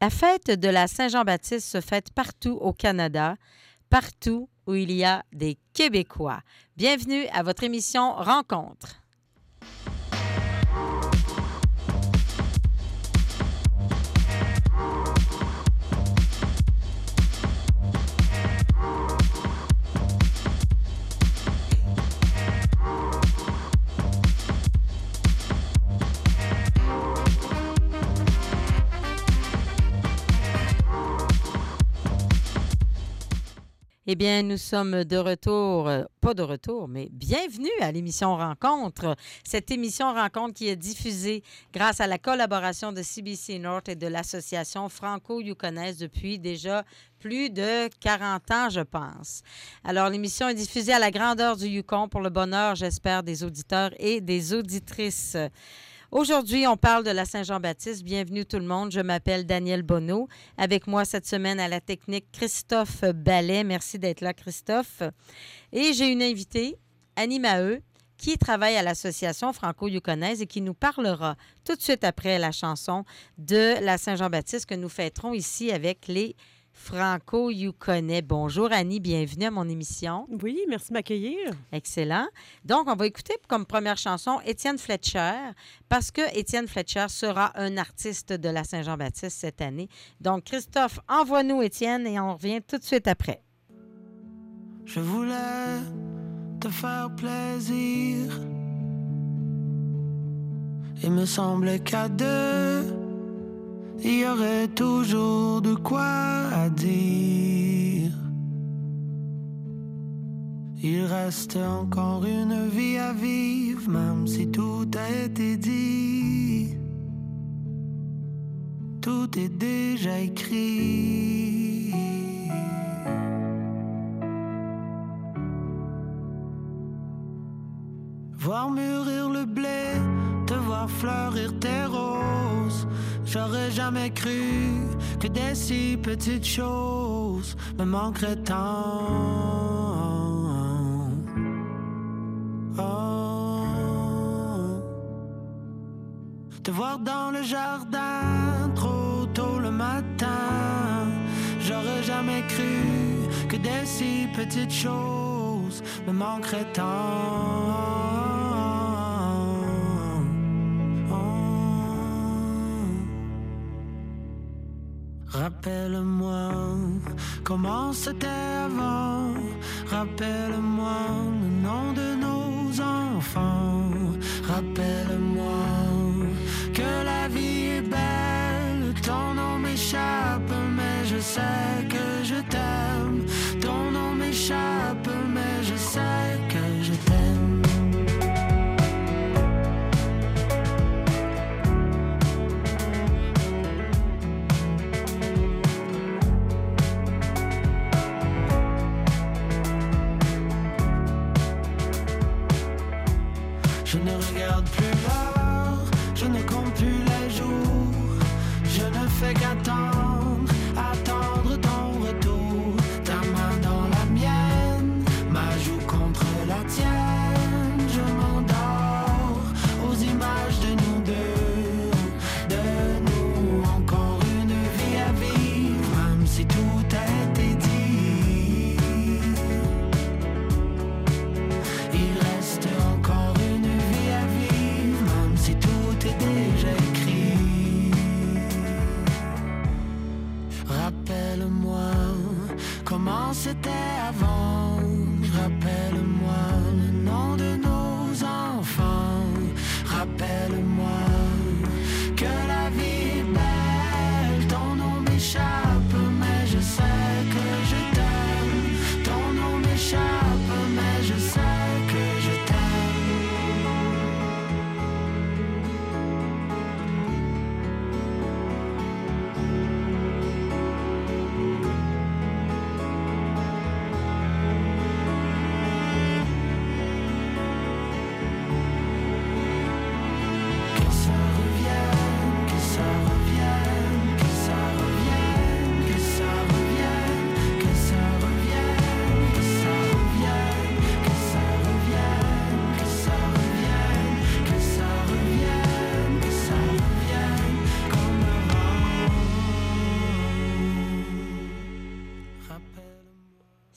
La fête de la Saint-Jean-Baptiste se fête partout au Canada, partout où il y a des Québécois. Bienvenue à votre émission Rencontre. Eh bien, nous sommes de retour, euh, pas de retour, mais bienvenue à l'émission Rencontre. Cette émission Rencontre qui est diffusée grâce à la collaboration de CBC North et de l'association franco-yukonaise depuis déjà plus de 40 ans, je pense. Alors, l'émission est diffusée à la grandeur du Yukon pour le bonheur, j'espère, des auditeurs et des auditrices. Aujourd'hui, on parle de la Saint-Jean-Baptiste. Bienvenue tout le monde. Je m'appelle Daniel Bonneau. Avec moi cette semaine à la technique, Christophe Ballet. Merci d'être là, Christophe. Et j'ai une invitée, Annie Maheu, qui travaille à l'Association franco-yukonaise et qui nous parlera tout de suite après la chanson de la Saint-Jean-Baptiste que nous fêterons ici avec les Franco Yukonnais. Bonjour Annie, bienvenue à mon émission. Oui, merci de m'accueillir. Excellent. Donc, on va écouter comme première chanson Étienne Fletcher, parce que Étienne Fletcher sera un artiste de la Saint-Jean-Baptiste cette année. Donc, Christophe, envoie-nous Étienne et on revient tout de suite après. Je voulais te faire plaisir. Il me semblait qu'à deux il y aurait toujours de quoi dire. Il reste encore une vie à vivre, même si tout a été dit. Tout est déjà écrit. Jamais cru que des si petites choses me manqueraient tant. Oh. Te voir dans le jardin trop tôt le matin. J'aurais jamais cru que des si petites choses me manqueraient tant. Rappelle-moi comment c'était avant. Rappelle-moi le nom de nos enfants. Rappelle-moi que la vie est belle. Ton nom m'échappe, mais je sais que je t'aime. Ton nom m'échappe, mais je sais Je ne regarde plus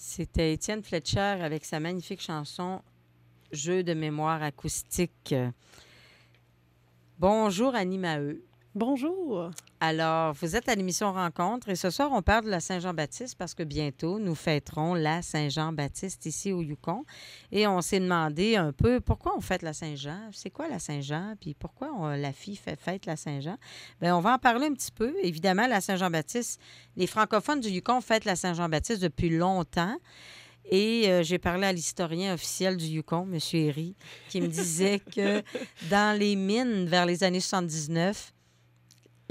C'était Étienne Fletcher avec sa magnifique chanson Jeu de mémoire acoustique. Bonjour Annie Maheu. Bonjour. Alors, vous êtes à l'émission Rencontre et ce soir, on parle de la Saint-Jean-Baptiste parce que bientôt, nous fêterons la Saint-Jean-Baptiste ici au Yukon. Et on s'est demandé un peu pourquoi on fête la Saint-Jean, c'est quoi la Saint-Jean, puis pourquoi on- la fille fait, fête la Saint-Jean? Bien, on va en parler un petit peu. Évidemment, la Saint-Jean-Baptiste, les francophones du Yukon fêtent la Saint-Jean-Baptiste depuis longtemps. Et euh, j'ai parlé à l'historien officiel du Yukon, M. Herry, qui me disait que dans les mines, vers les années 79,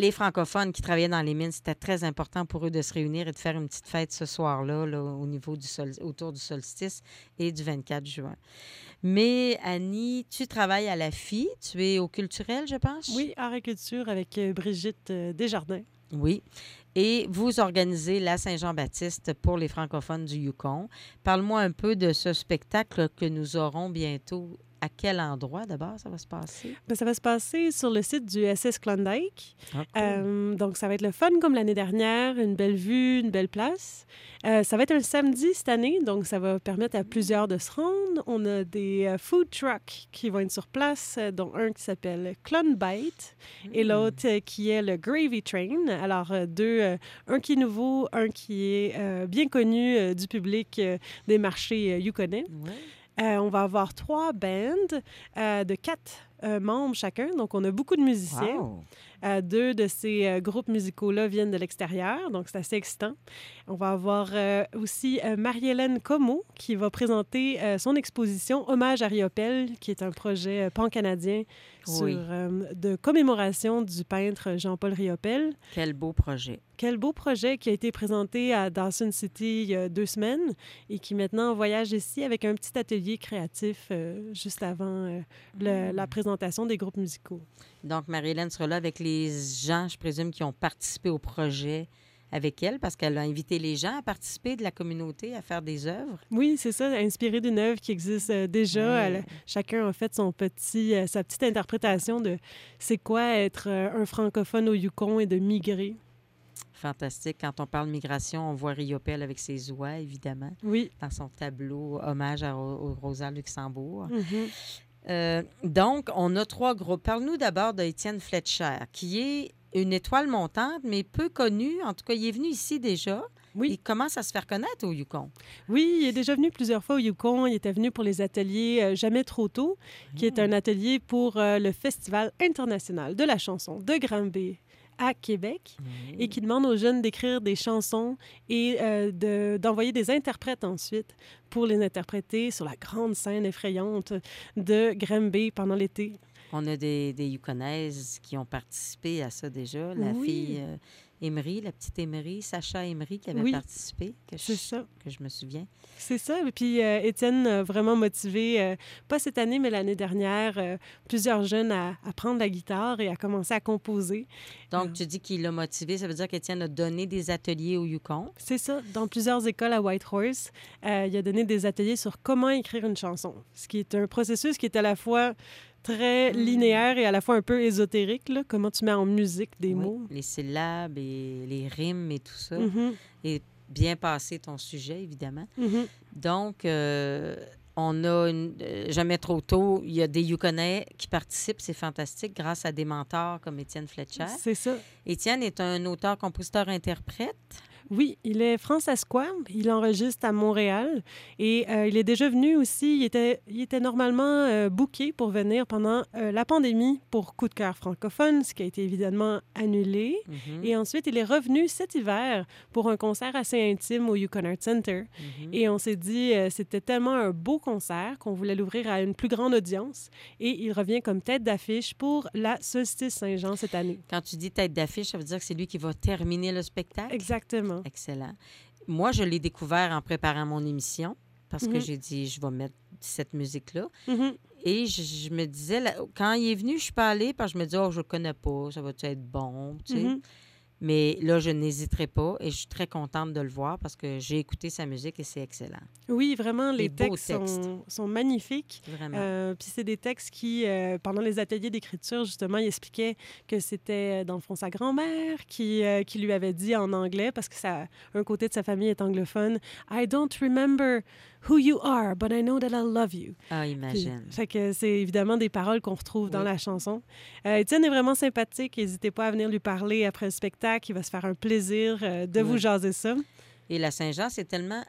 les francophones qui travaillaient dans les mines, c'était très important pour eux de se réunir et de faire une petite fête ce soir-là, là, au niveau du sol, autour du solstice et du 24 juin. Mais Annie, tu travailles à la FI, tu es au culturel, je pense? Oui, art et culture avec euh, Brigitte euh, Desjardins. Oui. Et vous organisez la Saint-Jean-Baptiste pour les francophones du Yukon. Parle-moi un peu de ce spectacle que nous aurons bientôt. À quel endroit d'abord ça va se passer? Ben, ça va se passer sur le site du SS Klondike. Ah. Euh, donc, ça va être le fun comme l'année dernière, une belle vue, une belle place. Euh, ça va être un samedi cette année, donc ça va permettre à plusieurs de se rendre. On a des euh, food trucks qui vont être sur place, dont un qui s'appelle Clone Bite et l'autre euh, qui est le Gravy Train. Alors, deux, un qui est nouveau, un qui est bien connu du public des marchés yukonais. Ouais. Euh, on va avoir trois bands euh, de quatre euh, membres chacun. Donc, on a beaucoup de musiciens. Wow. Euh, deux de ces euh, groupes musicaux-là viennent de l'extérieur, donc c'est assez excitant. On va avoir aussi Marie-Hélène Como qui va présenter son exposition Hommage à Riopelle, qui est un projet pan-canadien Oui. de commémoration du peintre Jean-Paul Riopelle. Quel beau projet. Quel beau projet qui a été présenté à Dawson City il y a deux semaines et qui maintenant voyage ici avec un petit atelier créatif juste avant la présentation des groupes musicaux. Donc, Marie-Hélène sera là avec les gens, je présume, qui ont participé au projet avec elle, parce qu'elle a invité les gens à participer de la communauté, à faire des œuvres. Oui, c'est ça, inspiré d'une œuvre qui existe euh, déjà. Elle- chacun a fait son petit, euh, sa petite interprétation de c'est quoi être euh, un francophone au Yukon et de migrer. Fantastique. Quand on parle migration, on voit Riopelle avec ses oies, évidemment, Oui. dans son tableau hommage à, au Rosa Luxembourg. Mhm. Euh, donc, on a trois groupes. Parle-nous d'abord d'Étienne Fletcher, qui est une étoile montante, mais peu connue. En tout cas, il est venu ici déjà. Oui. Il commence à se faire connaître au Yukon? Oui, il est déjà venu plusieurs fois au Yukon. Il était venu pour les ateliers euh, Jamais trop tôt, qui est un atelier pour euh, le Festival international de la chanson de Granby à Québec et qui demande aux jeunes d'écrire des chansons et euh, de- d'envoyer des interprètes ensuite pour les interpréter sur la grande scène effrayante de Granby pendant l'été. On a des, des Yukonaises qui ont participé à ça déjà. La Oui. fille euh, Emery, la petite Emery, Sacha Emery qui avait Oui. participé, que je, ça. que je me souviens. C'est ça. Et puis, euh, Étienne a vraiment motivé, euh, pas cette année, mais l'année dernière, euh, plusieurs jeunes à, à prendre la guitare et à commencer à composer. Donc, Euh. tu dis qu'il l'a motivé. Ça veut dire qu'Étienne a donné des ateliers au Yukon. C'est ça. Dans plusieurs écoles à Whitehorse, euh, il a donné des ateliers sur comment écrire une chanson, ce qui est un processus qui est à la fois très Mm. linéaire et à la fois un peu ésotérique, là, comment tu mets en musique des Oui, mots? Les syllabes et les rimes et tout ça. Mhm, Et bien passer ton sujet, évidemment. mhm. Donc, euh, on a une, euh, jamais trop tôt, il y a des Yukonais qui participent, c'est fantastique, grâce à des mentors comme Étienne Fletcher. C'est ça. Étienne est un auteur, compositeur, interprète. Oui, il est francescois. Il enregistre à Montréal et euh, il est déjà venu aussi. Il était, il était normalement euh, booké pour venir pendant euh, la pandémie pour Coup de cœur francophone, ce qui a été évidemment annulé. Mhm, Et ensuite, il est revenu cet hiver pour un concert assez intime au Yukon Art Center. mhm. Et on s'est dit, euh, c'était tellement un beau concert qu'on voulait l'ouvrir à une plus grande audience. Et il revient comme tête d'affiche pour la Solstice Saint-Jean cette année. Quand tu dis tête d'affiche, ça veut dire que c'est lui qui va terminer le spectacle? Exactement. Excellent. Moi, je l'ai découvert en préparant mon émission parce que Mhm. j'ai dit, je vais mettre cette musique-là. Mhm. Et je, je me disais, là, quand il est venu, je suis pas allée parce que je me disais, oh, je le connais pas, ça va être bon, tu sais. Mhm. Mais là, je n'hésiterai pas et je suis très contente de le voir parce que j'ai écouté sa musique et c'est excellent. Oui, vraiment, les textes, textes. Sont, sont magnifiques. Vraiment. Euh, Puis c'est des textes qui, euh, pendant les ateliers d'écriture, justement, il expliquait que c'était, euh, dans le fond, sa grand-mère qui, euh, qui lui avait dit en anglais, parce que ça, un côté de sa famille est anglophone, « I don't remember who you are, but I know that I love you ». ah, Puis, imagine. fait que c'est évidemment des paroles qu'on retrouve dans la chanson. Étienne est vraiment sympathique. N'hésitez pas à venir lui parler après le spectacle. Il va se faire un plaisir euh, de vous jaser ça. Et la Saint-Jean, c'est tellement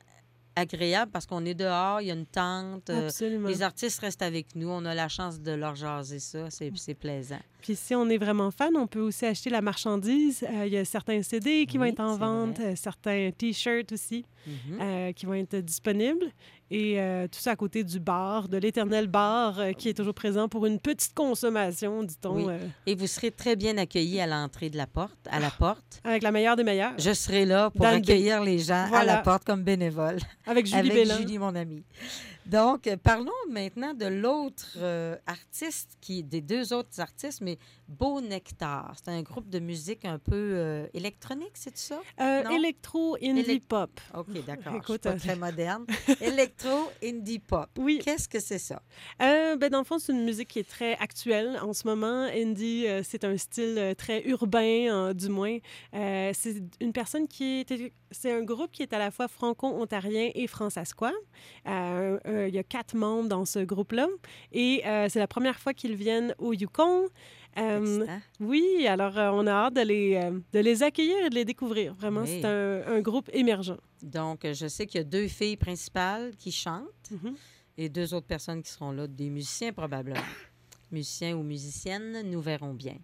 agréable parce qu'on est dehors, il y a une tente. euh, Absolument. les artistes restent avec nous. On a la chance de leur jaser ça. C'est c'est plaisant. Puis si on est vraiment fan, on peut aussi acheter la marchandise. Euh, Il y a certains CD qui vont être en vente, vrai. certains T-shirts aussi Mhm. euh, qui vont être disponibles. Et euh, tout ça à côté du bar, de l'éternel bar euh, qui est toujours présent pour une petite consommation, dit-on, Oui. euh, Et vous serez très bien accueillis à l'entrée de la porte, à la porte. avec la meilleure des meilleures, Je serai là pour Dans le B. accueillir les gens à la porte comme bénévole. avec Julie avec Bélan. Julie, mon amie. Donc, euh, parlons maintenant de l'autre euh, artiste, qui, des deux autres artistes, mais Beau Nectar. C'est un groupe de musique un peu euh, électronique, c'est ça? Euh, électro, indie Élec- pop. OK, d'accord. Écoute, pas très moderne. Électro, indie pop. Oui, Qu'est-ce que c'est ça? Ben, dans le fond, c'est une musique qui est très actuelle en ce moment. Indie, c'est un style très urbain, du moins. C'est une personne qui est... C'est un groupe qui est à la fois franco-ontarien et francescois. Euh, euh, Il y a quatre membres dans ce groupe-là. Et euh, c'est la première fois qu'ils viennent au Yukon. Euh, oui, alors euh, on a hâte de les, de les accueillir et de les découvrir. Vraiment, Oui. c'est un, un groupe émergent. Donc, je sais qu'il y a deux filles principales qui chantent Mhm. et deux autres personnes qui seront là, des musiciens probablement. Musiciens ou musiciennes, nous verrons bien.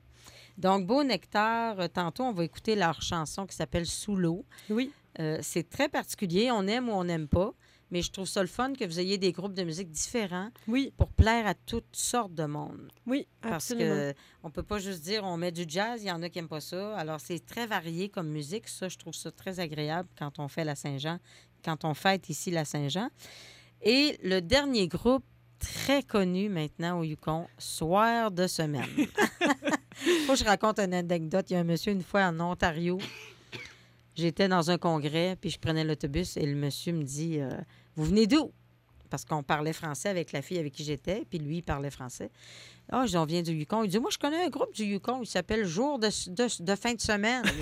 Donc, Beau Nectar, euh, tantôt, on va écouter leur chanson qui s'appelle Sous l'eau. Oui, Euh, c'est très particulier, on aime ou on n'aime pas, mais je trouve ça le fun que vous ayez des groupes de musique différents oui, pour plaire à toutes sortes de monde. oui, Parce absolument. que on peut pas juste dire on met du jazz, il y en a qui n'aiment pas ça. Alors c'est très varié comme musique, ça je trouve ça très agréable quand on fait la Saint-Jean, quand on fête ici la Saint-Jean. Et le dernier groupe très connu maintenant au Yukon, Soir de semaine. Faut je raconte une anecdote. Il y a un monsieur une fois en Ontario. J'étais dans un congrès, puis je prenais l'autobus et le monsieur me dit euh, Vous venez d'où Parce qu'on parlait français avec la fille avec qui j'étais, puis lui, il parlait français. Ah, dis, on vient du Yukon. Il dit Moi, je connais un groupe du Yukon, il s'appelle Jour de, de- de fin de semaine.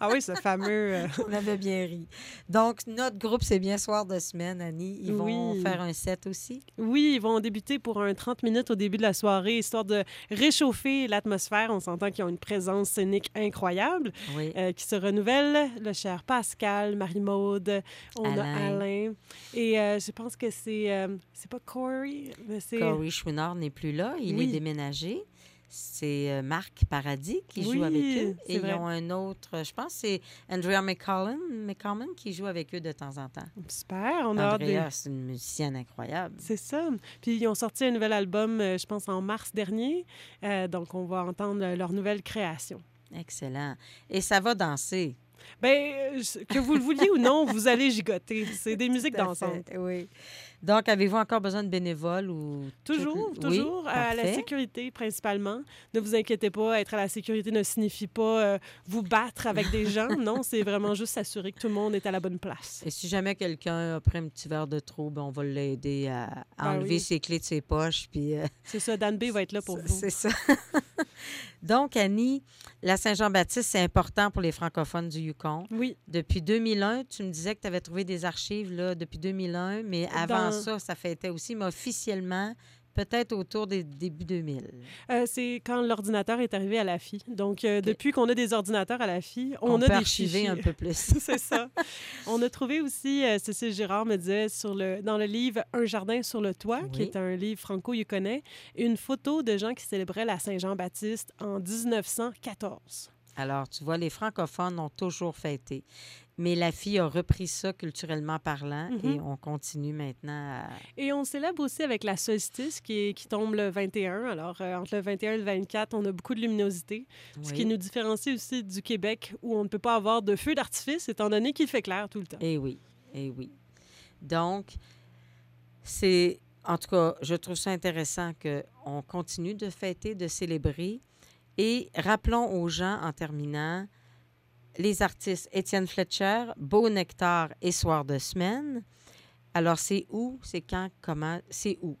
Ah oui, ce fameux... euh, On avait bien ri. Donc, notre groupe, c'est bien Soir de semaine, Annie. Ils vont Oui. faire un set aussi? Oui, ils vont débuter pour un 30 minutes au début de la soirée, histoire de réchauffer l'atmosphère. On s'entend qu'ils ont une présence scénique incroyable, Oui. euh, qui se renouvelle. Le cher Pascal, Marie-Maude, on a Alain. Et euh, je pense que c'est... c'est pas Corey, mais c'est... Corey Chouinard n'est plus là. Il Oui. est déménagé. C'est euh, Marc Paradis qui joue avec eux. Et ils ont un autre, je pense c'est Andrea McCollum, McCollum qui joue avec eux de temps en temps. Super, on a. Andrea, c'est une musicienne incroyable. C'est ça. Puis ils ont sorti un nouvel album, euh, je pense, en mars dernier. Euh, donc, on va entendre leur nouvelle création. Excellent. Et ça va danser. Je- que vous le vouliez ou non, vous allez gigoter. C'est des musiques dansantes. fait, Oui. Donc, avez-vous encore besoin de bénévoles ou... Toujours, toujours. Oui, à la sécurité, principalement. Ne vous inquiétez pas, être à la sécurité ne signifie pas euh, vous battre avec des gens. Non, c'est vraiment juste s'assurer que tout le monde est à la bonne place. Et si jamais quelqu'un a pris un petit verre de trop, ben, on va l'aider à, à Ben enlever oui. ses clés de ses poches. Puis, euh, C'est ça, Dan B va être là pour vous. C'est ça. Donc, Annie, la Saint-Jean-Baptiste, c'est important pour les francophones du Yukon. Oui, Depuis 2001, tu me disais que tu avais trouvé des archives là, depuis 2001, mais avant Dans- ça, ça fêtait aussi, mais officiellement, peut-être autour des débuts 2000. Euh, c'est quand l'ordinateur est arrivé à la FI. Donc, euh, depuis qu'on a des ordinateurs à la FI, on, On, a peut des archiver fichiers. un peu plus. c'est ça. On a trouvé aussi, euh, Cécile Girard me disait, sur le, dans le livre Un jardin sur le toit, qui est un livre franco-yukonais, une photo de gens qui célébraient la Saint-Jean-Baptiste en 1914. Alors, tu vois, les francophones ont toujours fêté. Mais la fille a repris ça culturellement parlant Mhm. et on continue maintenant à... Et on célèbre aussi avec la solstice qui, est- qui tombe le 21. Alors, euh, entre le 21 et le 24, on a beaucoup de luminosité, ce qui nous différencie aussi du Québec où on ne peut pas avoir de feu d'artifice étant donné qu'il fait clair tout le temps. Eh oui, eh oui. Donc, c'est... En tout cas, je trouve ça intéressant qu'on continue de fêter, de célébrer. Et rappelons aux gens, en terminant, les artistes Étienne Fletcher, Beau Nectar et Soir de semaine. Alors, c'est où, c'est quand, comment, c'est où?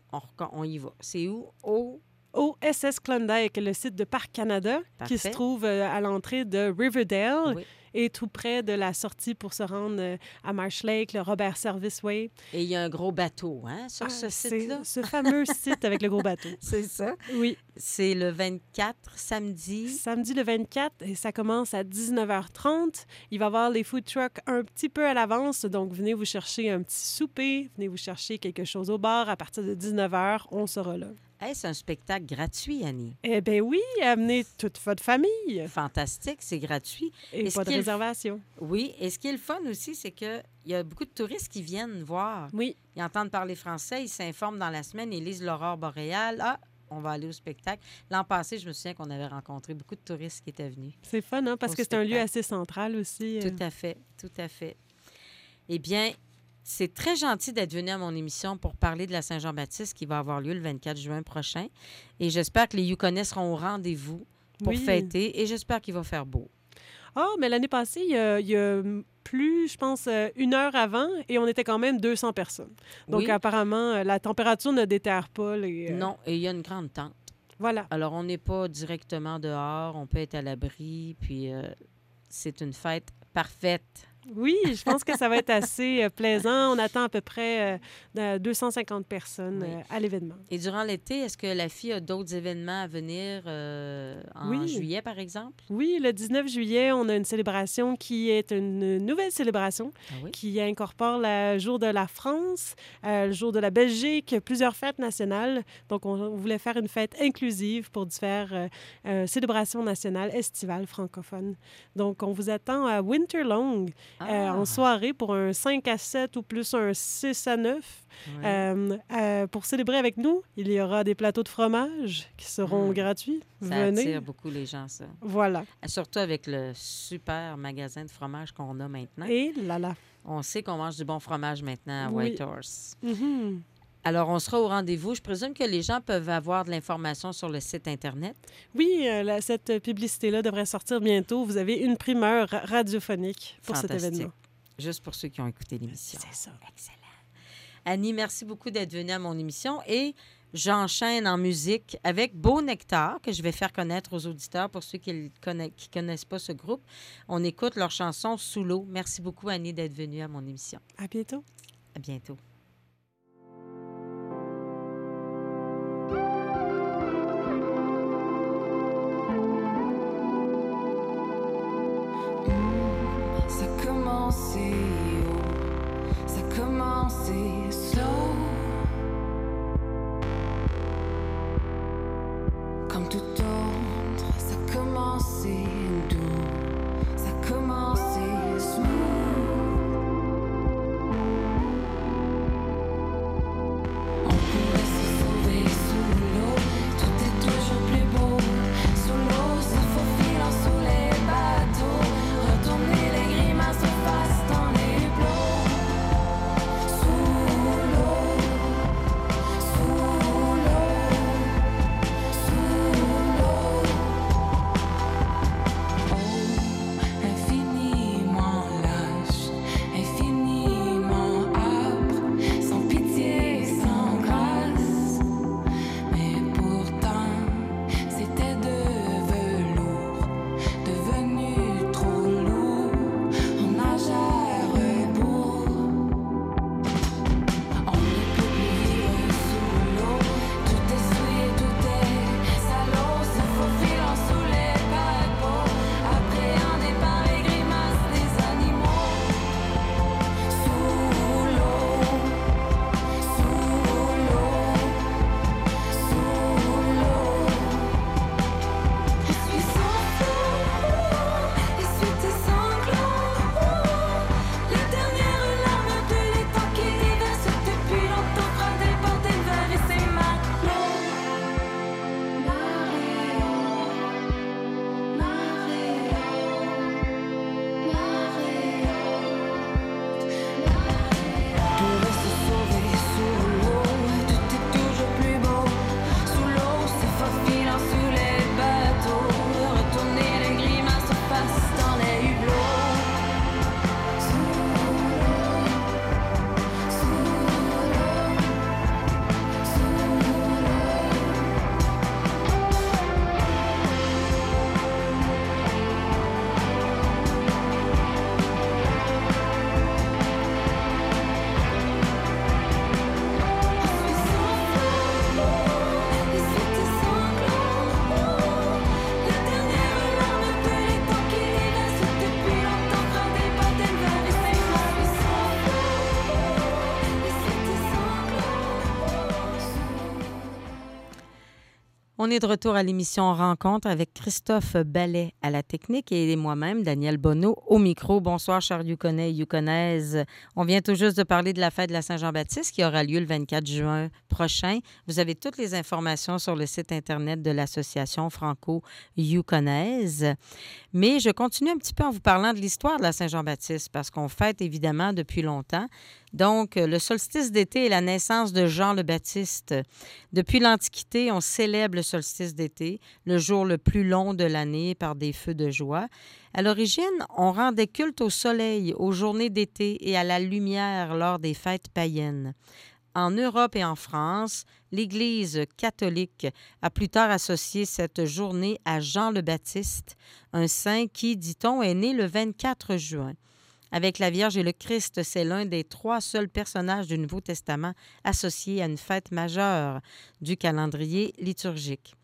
On, y va. C'est où? Au... Au SS Klondike, le site de Parc Canada, qui se trouve euh, à l'entrée de Riverdale Oui. Et tout près de la sortie pour se rendre euh, à Marsh Lake, le Robert Service Way. Et il y a un gros bateau, hein, sur Ah, ce site-là? Ce fameux site avec le gros bateau. C'est ça. Oui, C'est le 24, samedi? samedi le 24, et ça commence à 19h30. Il va y avoir les food trucks un petit peu à l'avance, donc venez vous chercher un petit souper, venez vous chercher quelque chose au bar. À partir de 19h, on sera là. Hey, c'est un spectacle gratuit, Annie. Eh bien oui, amenez toute votre famille Fantastique, c'est gratuit. et pas de réservation. Oui, et ce qui est le fun aussi, c'est qu'il y a beaucoup de touristes qui viennent voir. Oui, Ils entendent parler français, ils s'informent dans la semaine, ils lisent l'aurore boréale. Ah, on va aller au spectacle. L'an passé, je me souviens qu'on avait rencontré beaucoup de touristes qui étaient venus. c'est fun, hein, parce que c'est un lieu assez central aussi. euh. Tout à fait, tout à fait. Eh bien, c'est très gentil d'être venu à mon émission pour parler de la Saint-Jean-Baptiste qui va avoir lieu le 24 juin prochain. Et j'espère que les Yukonais seront au rendez-vous pour Oui. fêter et j'espère qu'il va faire beau. Ah, mais l'année passée, il y a, il y a plus, je pense, euh, une heure avant, et on était quand même 200 personnes. Donc, Oui. apparemment, euh, la température ne déterre pas les... euh, Non, et il y a une grande tente. Voilà. Alors, on n'est pas directement dehors, on peut être à l'abri, puis euh, c'est une fête parfaite. Oui, je pense que ça va être assez euh, plaisant. On attend à peu près euh, de 250 personnes Oui. euh, à l'événement. Et durant l'été, est-ce que la fille a d'autres événements à venir euh, en Oui. juillet, par exemple? Oui, le 19 juillet, on a une célébration qui est une nouvelle célébration Ah oui? qui incorpore le jour de la France, euh, le jour de la Belgique, plusieurs fêtes nationales. Donc, on, on voulait faire une fête inclusive pour faire euh, euh, célébration nationale estivale francophone. Donc, on vous attend à Winterlong euh, Ah, en soirée pour un 5 à 7 ou plus un 6 à 9. ouais. Euh, euh, pour célébrer avec nous, il y aura des plateaux de fromage qui seront Mm. gratuits. ça Venez. attire beaucoup les gens, ça. Voilà. Surtout avec le super magasin de fromage qu'on a maintenant. Et là là. On sait qu'on mange du bon fromage maintenant à Oui. Whitehorse. Mhm. Alors, on sera au rendez-vous. Je présume que les gens peuvent avoir de l'information sur le site Internet. Oui, euh, la- cette publicité-là devrait sortir bientôt. Vous avez une primeur ra- radiophonique pour cet événement. Juste pour ceux qui ont écouté l'émission. C'est ça. Excellent. Annie, merci beaucoup d'être venue à mon émission. Et j'enchaîne en musique avec Beau Nectar, que je vais faire connaître aux auditeurs pour ceux qui ne connaissent pas ce groupe. On écoute leur chanson Sous l'eau. Merci beaucoup, Annie, d'être venue à mon émission. À bientôt. À bientôt. On est de retour à l'émission Rencontre avec Christophe Ballet à la technique et moi-même, Daniel Bonneau, au micro. Bonsoir, chers Yukonais et. On vient tout juste de parler de la fête de la Saint-Jean-Baptiste qui aura lieu le 24 juin prochain. Vous avez toutes les informations sur le site Internet de l'Association franco-yukonaise. Mais je continue un petit peu en vous parlant de l'histoire de la Saint-Jean-Baptiste parce qu'on fête évidemment depuis longtemps. Donc, euh, le solstice d'été est la naissance de Jean le Baptiste. Depuis l'Antiquité, on célèbre le solstice d'été, le jour le plus long de l'année, par des feux de joie. À l'origine, on rendait culte au soleil, aux journées d'été et à la lumière lors des fêtes païennes. En Europe et en France, l'Église catholique a plus tard associé cette journée à Jean le Baptiste, un saint qui, dit-on, est né le 24 juin. Avec la Vierge et le Christ, c'est l'un des trois seuls personnages du Nouveau Testament associés à une fête majeure du calendrier liturgique.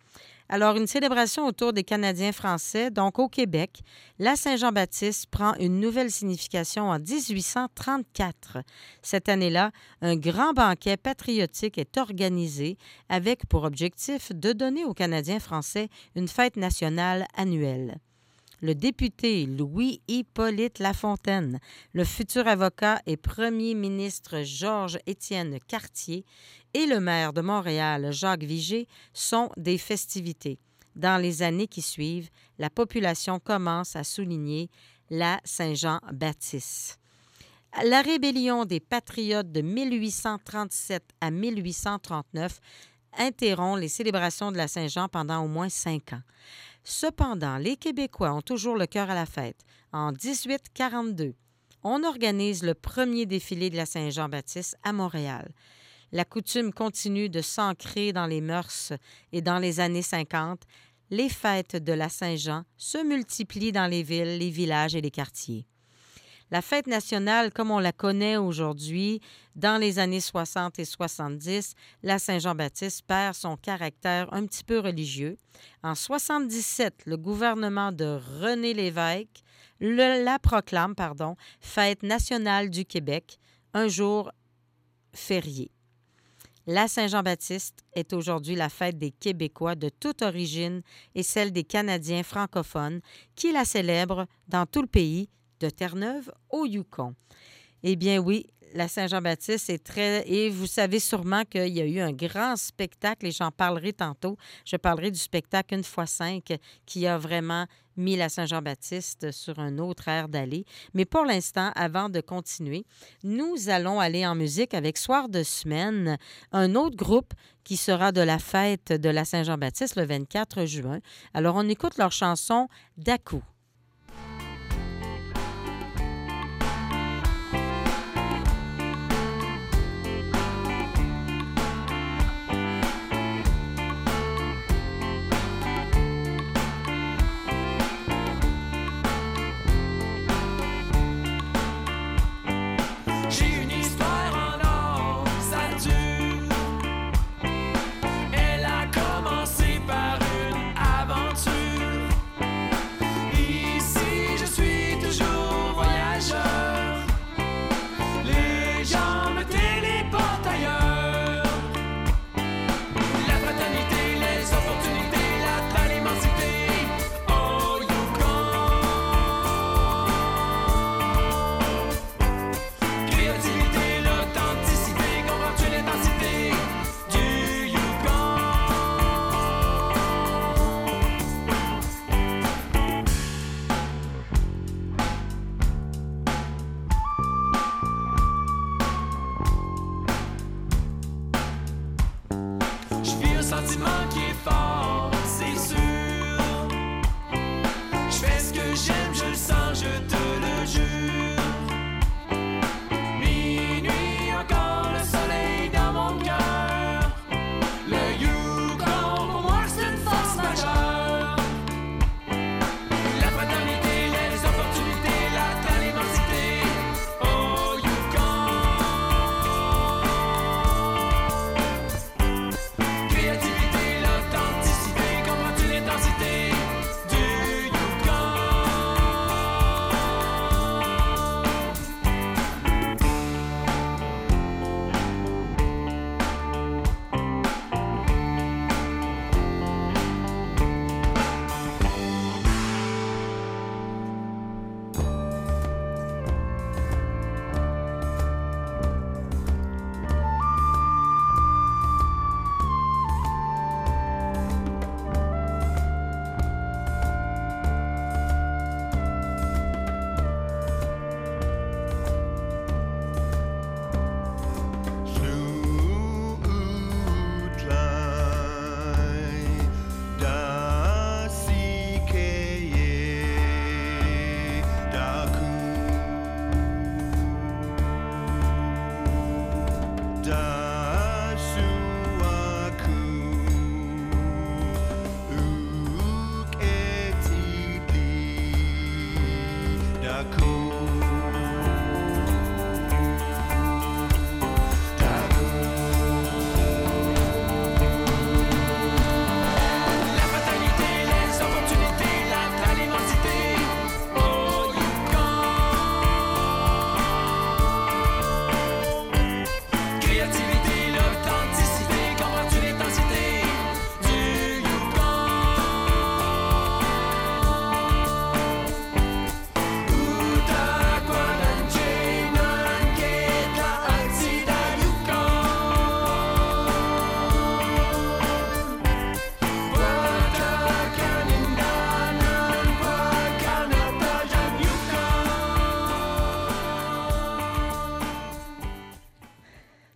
Alors, une célébration autour des Canadiens français. Donc, au Québec, la Saint-Jean-Baptiste prend une nouvelle signification en 1834. Cette année-là, un grand banquet patriotique est organisé avec pour objectif de donner aux Canadiens français une fête nationale annuelle le député Louis-Hippolyte Lafontaine, le futur avocat et premier ministre Georges-Étienne Cartier et le maire de Montréal, Jacques Vigée, sont des festivités. Dans les années qui suivent, la population commence à souligner la Saint-Jean-Baptiste. La rébellion des Patriotes de 1837 à 1839 interrompt les célébrations de la Saint-Jean pendant au moins cinq ans. Cependant, les Québécois ont toujours le cœur à la fête. En 1842, on organise le premier défilé de la Saint-Jean-Baptiste à Montréal. La coutume continue de s'ancrer dans les mœurs et dans les années 50, les fêtes de la Saint-Jean se multiplient dans les villes, les villages et les quartiers. La fête nationale, comme on la connaît aujourd'hui, dans les années 60 et 70, la Saint-Jean-Baptiste perd son caractère un petit peu religieux. En 77, le gouvernement de René Lévesque la proclame, pardon, fête nationale du Québec, un jour férié. La Saint-Jean-Baptiste est aujourd'hui la fête des Québécois de toute origine et celle des Canadiens francophones qui la célèbrent dans tout le pays, de Terre-Neuve au Yukon. Eh bien oui, la Saint-Jean-Baptiste est très... Et vous savez sûrement qu'il y a eu un grand spectacle, et j'en parlerai tantôt. Je parlerai du spectacle Une fois cinq qui a vraiment mis la Saint-Jean-Baptiste sur un autre air d'aller. Mais pour l'instant, avant de continuer, nous allons aller en musique avec Soir de semaine, un autre groupe qui sera de la fête de la Saint-Jean-Baptiste le 24 juin. Alors, on écoute leur chanson. J'ai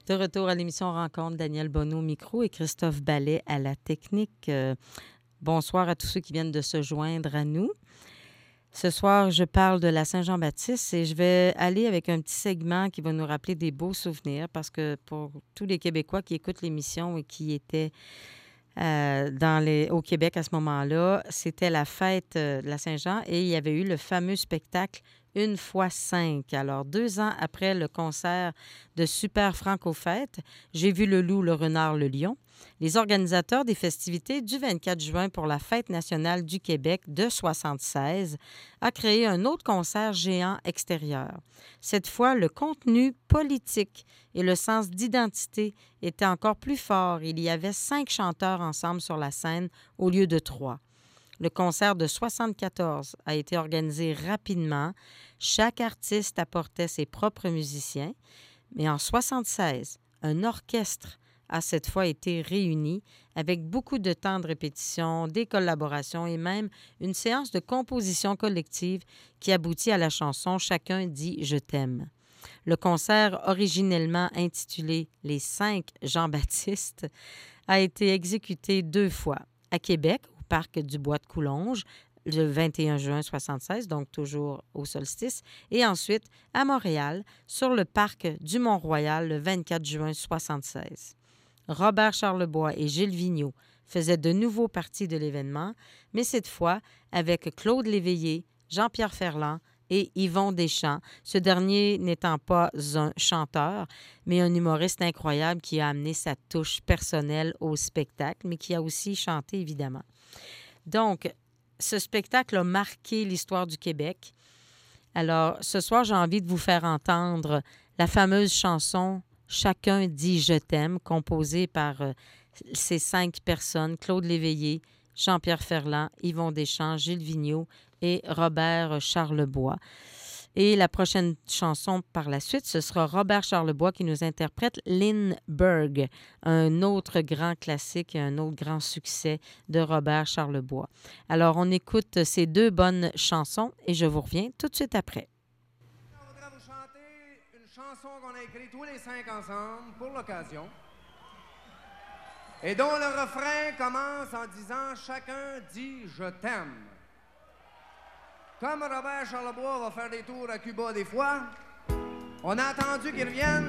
De retour à l'émission Rencontre, Daniel Bonneau au micro et Christophe Ballet à la technique. Euh, bonsoir à tous ceux qui viennent de se joindre à nous. Ce soir, je parle de la Saint-Jean-Baptiste et je vais aller avec un petit segment qui va nous rappeler des beaux souvenirs parce que pour tous les Québécois qui écoutent l'émission et qui étaient euh, au Québec à ce moment-là, c'était la fête euh, de la Saint-Jean et il y avait eu le fameux spectacle Une fois cinq. Alors, deux ans après le concert de Super Franco Fête, j'ai vu le loup, le renard, le lion. Les organisateurs des festivités du 24 juin pour la Fête nationale du Québec de 76 a créé un autre concert géant extérieur. Cette fois, le contenu politique et le sens d'identité étaient encore plus forts. Il y avait cinq chanteurs ensemble sur la scène au lieu de trois. Le concert de 74 a été organisé rapidement. Chaque artiste apportait ses propres musiciens. Mais en 76, un orchestre a cette fois été réuni avec beaucoup de temps de répétition, des collaborations et même une séance de composition collective qui aboutit à la chanson Chacun dit Je t'aime. Le concert, originellement intitulé Les cinq Jean-Baptiste, a été exécuté deux fois, à Québec, parc du Bois de Coulonges, le 21 juin 76, donc toujours au solstice, et ensuite à Montréal, sur le parc du Mont-Royal, le 24 juin 76. Robert Charlebois et Gilles Vigneault faisaient de nouveau partie de l'événement, mais cette fois avec Claude Léveillé, Jean-Pierre Ferland et Yvon Deschamps, ce dernier n'étant pas un chanteur, mais un humoriste incroyable qui a amené sa touche personnelle au spectacle, mais qui a aussi chanté, évidemment. Donc, ce spectacle a marqué l'histoire du Québec. Alors, ce soir, j'ai envie de vous faire entendre la fameuse chanson Chacun dit Je t'aime, composée par euh, ces cinq personnes, Claude Léveillé, Jean-Pierre Ferland, Yvon Deschamps, Gilles Vigneault et Robert Charlebois. Et la prochaine chanson par la suite, ce sera Robert Charlebois qui nous interprète Lindbergh, un autre grand classique et un autre grand succès de Robert Charlebois. Alors, on écoute ces deux bonnes chansons et je vous reviens tout de suite après. Vous chanter une chanson qu'on a écrite tous les cinq ensemble pour l'occasion. Et dont le refrain commence en disant Chacun dit je t'aime. Comme Robert Charlebois va faire des tours à Cuba des fois, on a attendu qu'il revienne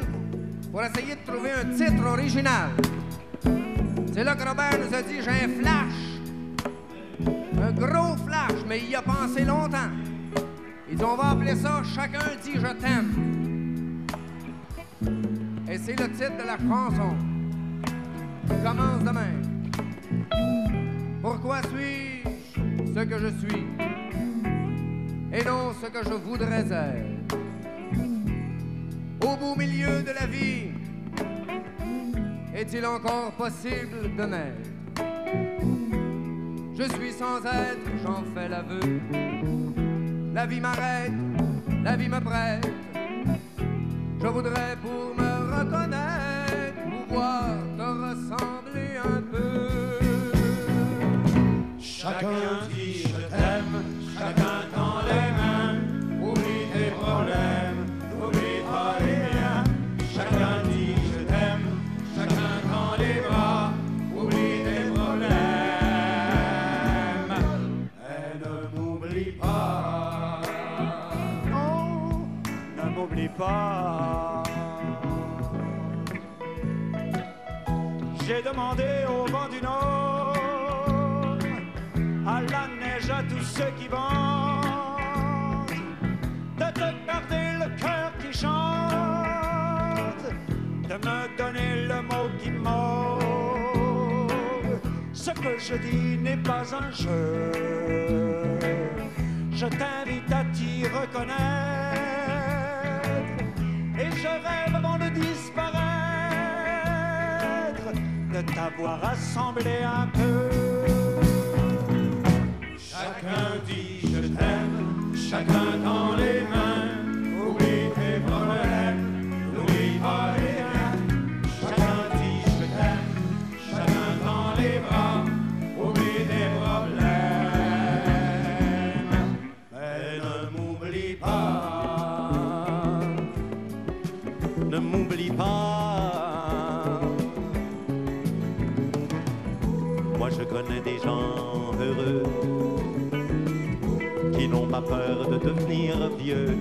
pour essayer de trouver un titre original. C'est là que Robert nous a dit J'ai un flash. Un gros flash, mais il y a pensé longtemps. Il dit On va appeler ça Chacun dit je t'aime. Et c'est le titre de la chanson. qui Commence demain. Pourquoi suis-je ce que je suis? Et non ce que je voudrais être Au beau milieu de la vie, est-il encore possible de naître? Je suis sans être, j'en fais l'aveu. La vie m'arrête, la vie me prête. Je voudrais pour me reconnaître pouvoir te ressembler un peu. J'ai demandé au vent du nord, à la neige, à tous ceux qui vendent, de te garder le cœur qui chante, de me donner le mot qui mord. Ce que je dis n'est pas un jeu. Je t'invite à t'y reconnaître rêve avant de disparaître de t'avoir rassemblé un peu. Chacun dit je t'aime, chacun tend les mains, devenir vieux.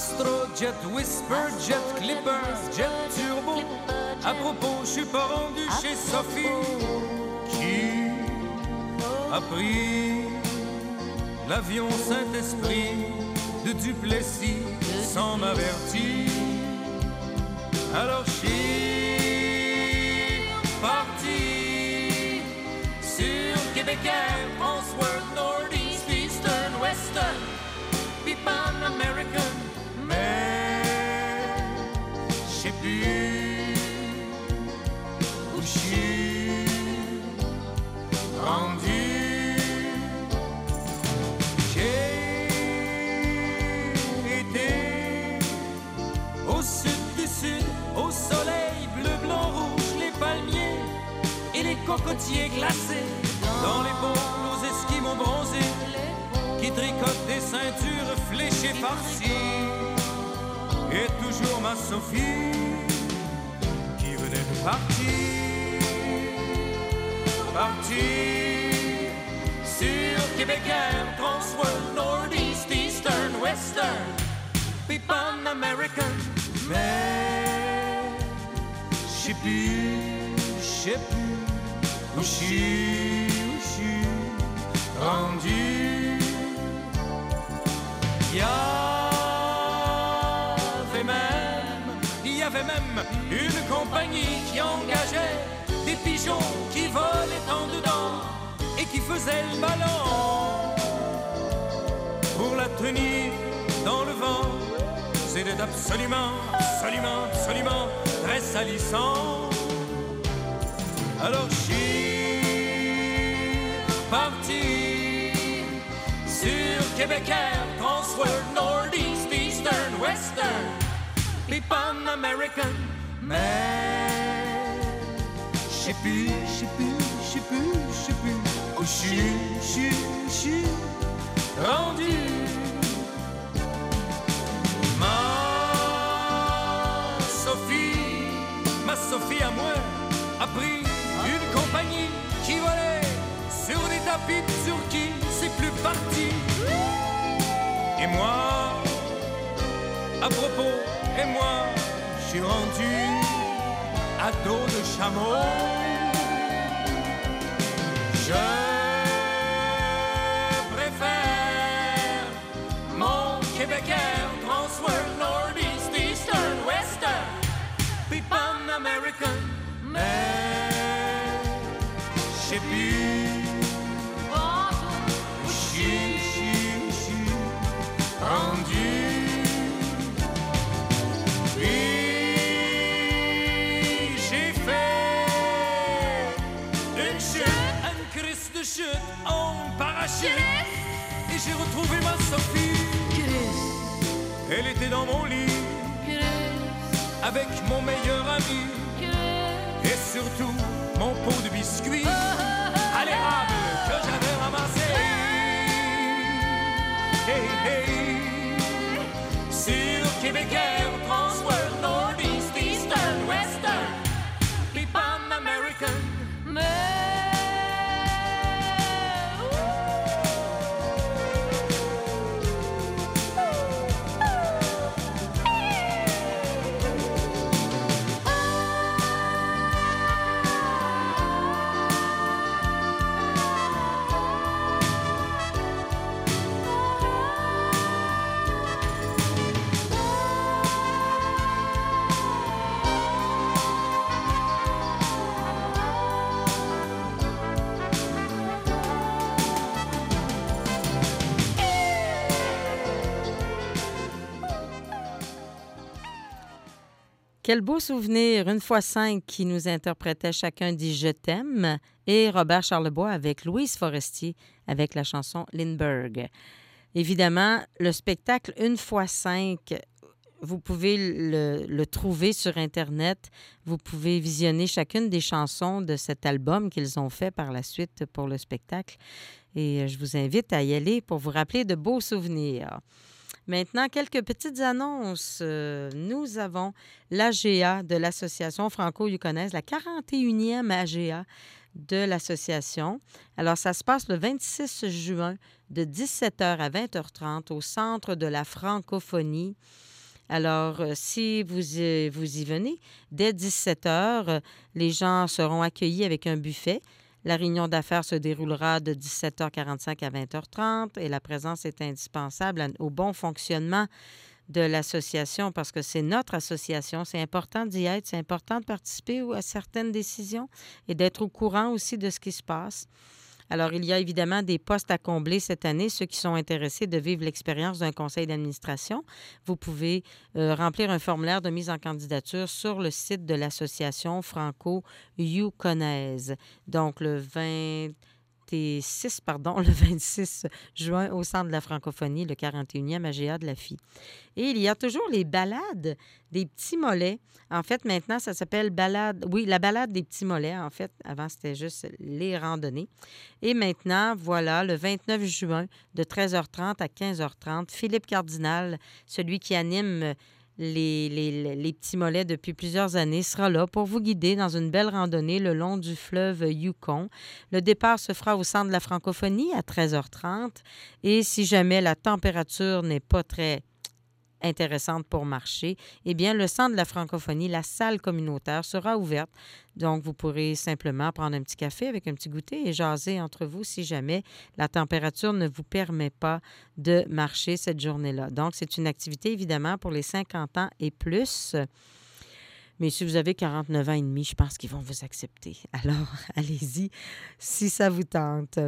Astro, Jet, Whisper, Jet, Clipper, Jet Turbo. À propos, je suis pas rendu chez Sophie qui a pris l'avion Saint-Esprit de Duplessis sans m'avertir? Alors je suis parti sur Québec cocotiers glacés. Dans les bons, nos esquimaux bronzés qui tricotent des ceintures fléchées farcies. Et toujours ma Sophie qui venait de partir, partir sur Québec Air, Transworld, Northeast, Eastern, Western, puis Pan American. Mais je sais plus, je sais plus je suis rendu. Il y avait même, y avait même une compagnie qui engageait des pigeons qui volaient en dedans et qui faisaient le ballon pour la tenir dans le vent. C'était absolument, absolument, absolument très salissant. Alors parti sur Québec Air, Transworld, Northeast, Eastern, Western, puis Pan American. Mais je sais plus, je sais plus, je sais plus, je je suis, je suis, je suis rendu. À propos, et moi, je suis rendu à dos de chameau. Je préfère mon Québec Air, Transworld, Northeast, Eastern, Western, Pan American, Et j'ai retrouvé ma Sophie. Elle était dans mon lit. Avec mon meilleur ami. Et surtout mon pot de biscuits. À l'érable que j'avais ramassé. Hey, hey. Sur Québec Air, Quel beau souvenir, une fois cinq qui nous interprétait chacun dit Je t'aime et Robert Charlebois avec Louise Forestier avec la chanson Lindbergh. Évidemment, le spectacle Une fois cinq, vous pouvez le, le trouver sur Internet. Vous pouvez visionner chacune des chansons de cet album qu'ils ont fait par la suite pour le spectacle. Et je vous invite à y aller pour vous rappeler de beaux souvenirs. Maintenant, quelques petites annonces. Euh, Nous avons l'AGA de l'Association franco-yukonaise, la 41e AGA de l'association. Alors, ça se passe le 26 juin de 17h à 20h30 au Centre de la francophonie Alors, euh, si vous, vous y venez, dès 17 heures, euh, les gens seront accueillis avec un buffet. La réunion d'affaires se déroulera de 17h45 à 20h30 et la présence est indispensable au bon fonctionnement de l'association parce que c'est notre association. C'est important d'y être, c'est important de participer à certaines décisions et d'être au courant aussi de ce qui se passe. Alors, il y a évidemment des postes à combler cette année. Ceux qui sont intéressés de vivre l'expérience d'un conseil d'administration, vous pouvez euh, remplir un formulaire de mise en candidature sur le site de l'association franco-yukonaise. Donc, le 26, pardon, le 26 juin au Centre de la francophonie, le 41e AGA de la FI. Et il y a toujours les balades des petits mollets. En fait, maintenant, ça s'appelle balade. Oui, la balade des petits mollets, en fait. Avant, c'était juste les randonnées. Et maintenant, voilà, le 29 juin, de 13h30 à 15h30, Philippe Cardinal, celui qui anime les, petits mollets depuis plusieurs années, sera là pour vous guider dans une belle randonnée le long du fleuve Yukon. Le départ se fera au centre de la francophonie à 13h30. Et si jamais la température n'est pas très intéressante pour marcher, eh bien, le centre de la francophonie, la salle communautaire sera ouverte. Donc, vous pourrez simplement prendre un petit café avec un petit goûter et jaser entre vous si jamais la température ne vous permet pas de marcher cette journée-là. Donc, c'est une activité évidemment pour les 50 ans et plus. Mais si vous avez 49 ans et demi, je pense qu'ils vont vous accepter. Alors, allez-y si ça vous tente.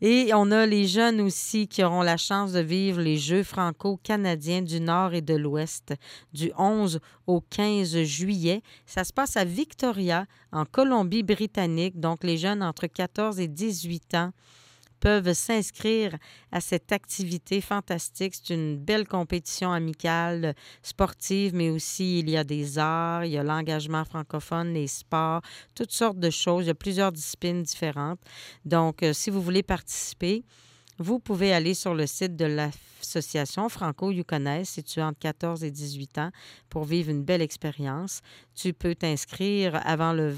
Et on a les jeunes aussi qui auront la chance de vivre les Jeux franco-canadiens du Nord et de l'Ouest du 11 au 15 juillet. Ça se passe à Victoria, en Colombie-Britannique. Donc, les jeunes entre 14 et 18 ans peuvent s'inscrire à cette activité fantastique. C'est une belle compétition amicale, sportive, mais aussi il y a des arts, il y a l'engagement francophone, les sports, toutes sortes de choses. Il y a plusieurs disciplines différentes. Donc, euh, si vous voulez participer, vous pouvez aller sur le site de l'association franco-yukonaise située entre 14 et 18 ans pour vivre une belle expérience. Tu peux t'inscrire avant le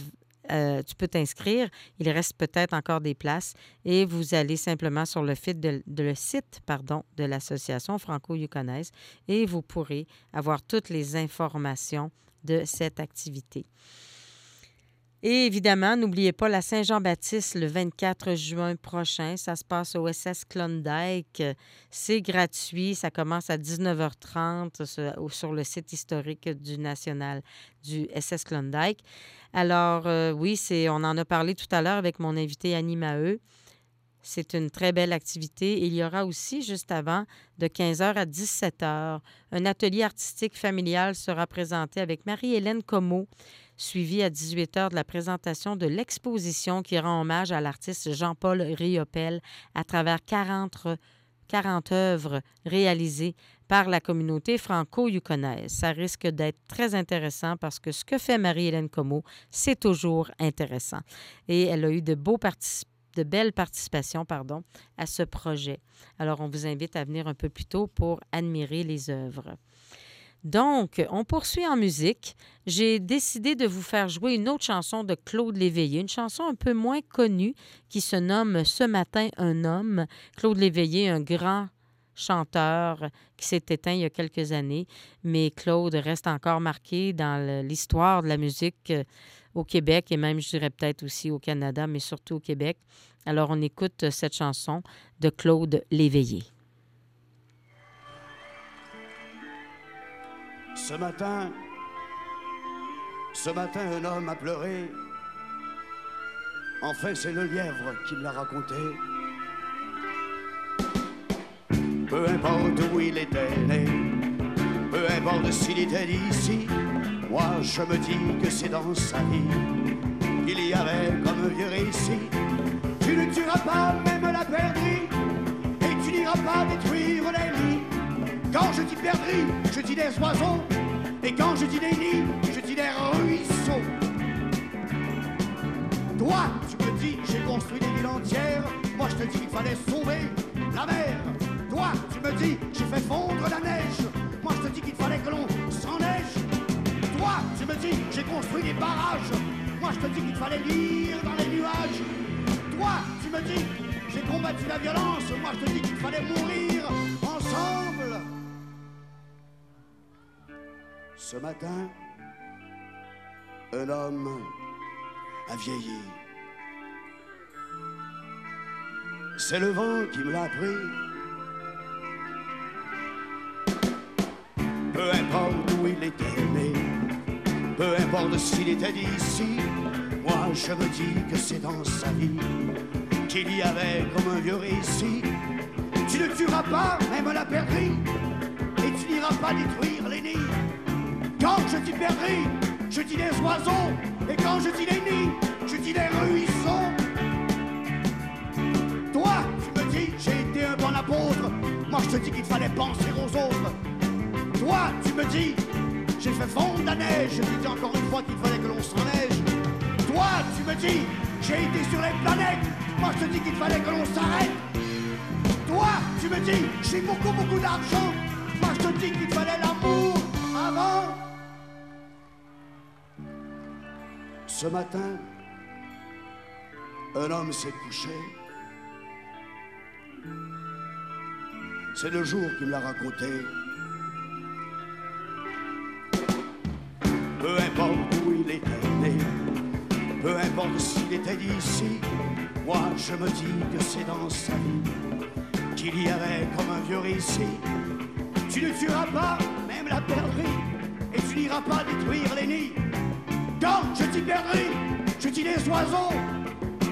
euh, tu peux t'inscrire. Il reste peut-être encore des places et vous allez simplement sur le, site de l'association franco-yukonaise et vous pourrez avoir toutes les informations de cette activité. Et évidemment, n'oubliez pas la Saint-Jean-Baptiste le 24 juin prochain. Ça se passe au SS Klondike. C'est gratuit. Ça commence à 19h30 sur, le site historique du National du SS Klondike. Alors, euh, oui, c'est, on en a parlé tout à l'heure avec mon invité Annie Maheu. C'est une très belle activité. Il y aura aussi, juste avant, de 15h à 17h, un atelier artistique familial sera présenté avec Marie-Hélène Comeau, suivi à 18h de la présentation de l'exposition qui rend hommage à l'artiste Jean-Paul Riopel à travers 40, 40 œuvres réalisées par la communauté franco-yukonaise. Ça risque d'être très intéressant parce que ce que fait Marie-Hélène Comeau, c'est toujours intéressant. Et elle a eu de beaux participants de belles participations pardon, à ce projet. Alors, on vous invite à venir un peu plus tôt pour admirer les œuvres. Donc, on poursuit en musique. J'ai décidé de vous faire jouer une autre chanson de Claude Léveillé, une chanson un peu moins connue qui se nomme Ce matin, un homme. Claude Léveillé, un grand chanteur qui s'est éteint il y a quelques années, mais Claude reste encore marqué dans l'histoire de la musique au Québec et même, je dirais peut-être aussi au Canada, mais surtout au Québec. Alors, on écoute cette chanson de Claude Léveillé. Ce matin, ce matin, un homme a pleuré. Enfin, c'est le lièvre qui me l'a raconté. Peu importe où il était né, peu importe s'il était d'ici, moi je me dis que c'est dans sa vie qu'il y avait comme vieux récit. Tu ne tueras pas même la perdrix, et tu n'iras pas détruire les lits. Quand je dis perdrix, je dis des oiseaux, et quand je dis des nids, je dis des ruisseaux. Toi, tu me dis, j'ai construit des villes entières, moi je te dis qu'il fallait sauver la mer. Toi, tu me dis, j'ai fait fondre la neige, moi je te dis qu'il fallait que l'on s'en neige. Toi, tu me dis, j'ai construit des barrages, moi je te dis qu'il fallait lire dans les nuages. Toi, tu me dis, j'ai combattu la violence, moi je te dis qu'il fallait mourir ensemble. Ce matin, un homme a vieilli. C'est le vent qui me l'a pris. Peu importe où il était né, peu importe s'il était d'ici, moi je me dis que c'est dans sa vie qu'il y avait comme un vieux récit. Tu ne tueras pas même la perdrix, et tu n'iras pas détruire les nids. Quand je dis perdrix, je dis des oiseaux, et quand je dis les nids, je dis des ruisseaux. Toi, tu me dis, j'ai été un bon apôtre, moi je te dis qu'il fallait penser aux autres. Toi, tu me dis, j'ai fait fondre la neige, je dis encore une fois qu'il fallait que l'on s'enneige. Toi, tu me dis, j'ai été sur les planètes, moi je te dis qu'il fallait que l'on s'arrête. Toi, tu me dis, j'ai beaucoup, beaucoup d'argent, moi je te dis qu'il fallait l'amour avant. Ce matin, un homme s'est couché. C'est le jour qui me l'a raconté. Peu importe où il était né, peu importe s'il était d'ici, moi je me dis que c'est dans sa vie qu'il y avait comme un vieux récit. Tu ne tueras pas même la perdrix, et tu n'iras pas détruire les nids. Quand je dis perdrix, je dis des oiseaux,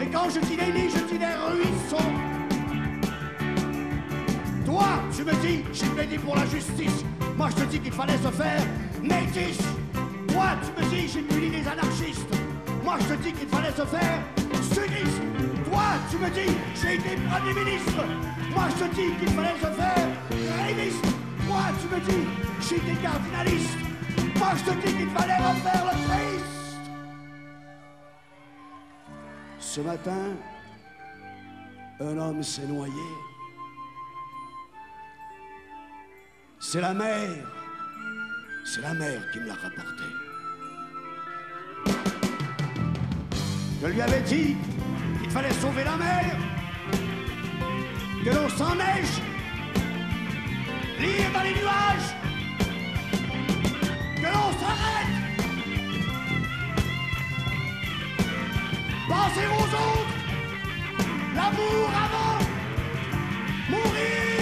et quand je dis les nids, je dis des ruisseaux. Toi, tu me dis, j'ai plaidé pour la justice. Moi, je te dis qu'il fallait se faire métis. Toi, tu me dis, j'ai puni les anarchistes. Moi, je te dis qu'il fallait se faire sudiste. Toi, tu me dis, j'ai été premier ministre. Moi, je te dis qu'il fallait se faire réviste. Moi, tu me dis, j'ai été cardinaliste. Moi, je te dis qu'il fallait refaire le Christ. Ce matin, un homme s'est noyé. C'est la mer. C'est la mer qui me l'a rapporté. Je lui avais dit qu'il fallait sauver la mer, que l'on s'en neige, lire dans les nuages, que l'on s'arrête, pensez aux autres, l'amour avant, mourir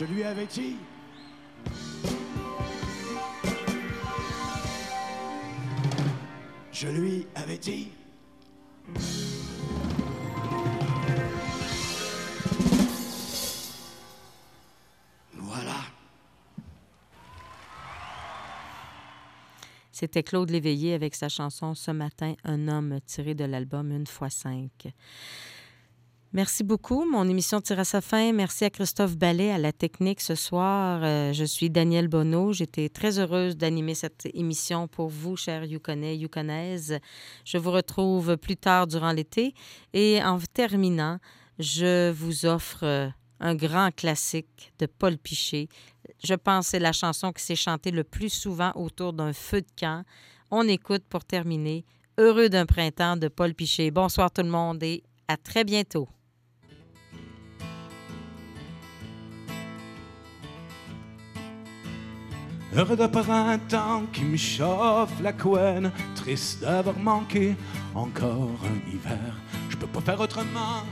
Je lui avais dit. Je lui avais dit. Voilà. C'était Claude Léveillé avec sa chanson Ce matin, un homme tiré de l'album Une fois cinq. Merci beaucoup. Mon émission tire à sa fin. Merci à Christophe Ballet à la technique ce soir. Euh, je suis Danielle Bonneau. J'étais très heureuse d'animer cette émission pour vous, chers Yukonais, Yukonaises. Je vous retrouve plus tard durant l'été. Et en terminant, je vous offre euh, un grand classique de Paul Piché. Je pense que c'est la chanson qui s'est chantée le plus souvent autour d'un feu de camp. On écoute pour terminer Heureux d'un printemps de Paul Piché. Bonsoir tout le monde et à très bientôt. Heureux de printemps qui me chauffe la couenne, triste d'avoir manqué encore un hiver. Je peux pas faire autrement,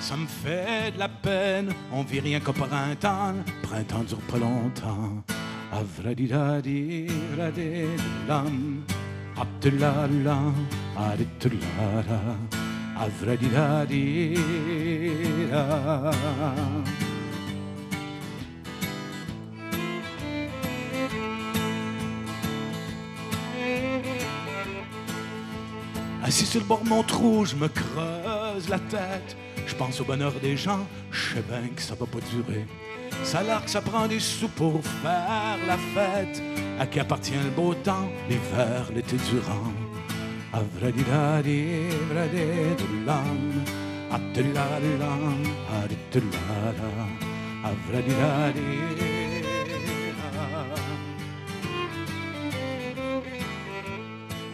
ça me fait de la peine. On vit rien qu'au printemps, printemps dure pas longtemps. Assis sur le bord de mon trou, je me creuse la tête. Je pense au bonheur des gens, je sais bien que ça va pas durer. Ça l'air que ça prend des sous pour faire la fête. À qui appartient le beau temps, l'hiver, l'été durant.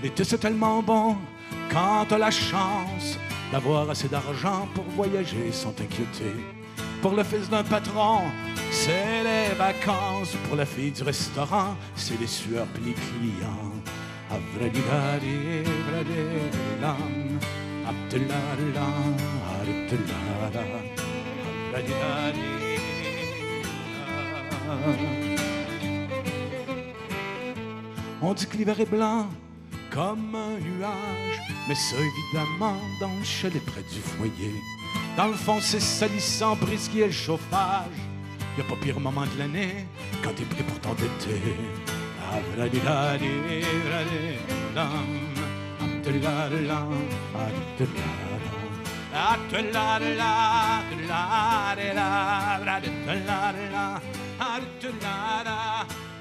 L'été c'est tellement bon quand t'as la chance d'avoir assez d'argent pour voyager sans t'inquiéter. Pour le fils d'un patron, c'est les vacances. Pour la fille du restaurant, c'est les sueurs pis les clients. On dit que l'hiver est blanc comme un nuage, mais ça évidemment dans le chalet près du foyer. Dans le fond, c'est salissant, brisquer le chauffage. Y a pas pire moment de l'année quand t'es prêt pour t'endetter.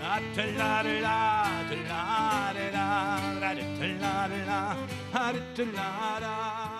da da da da da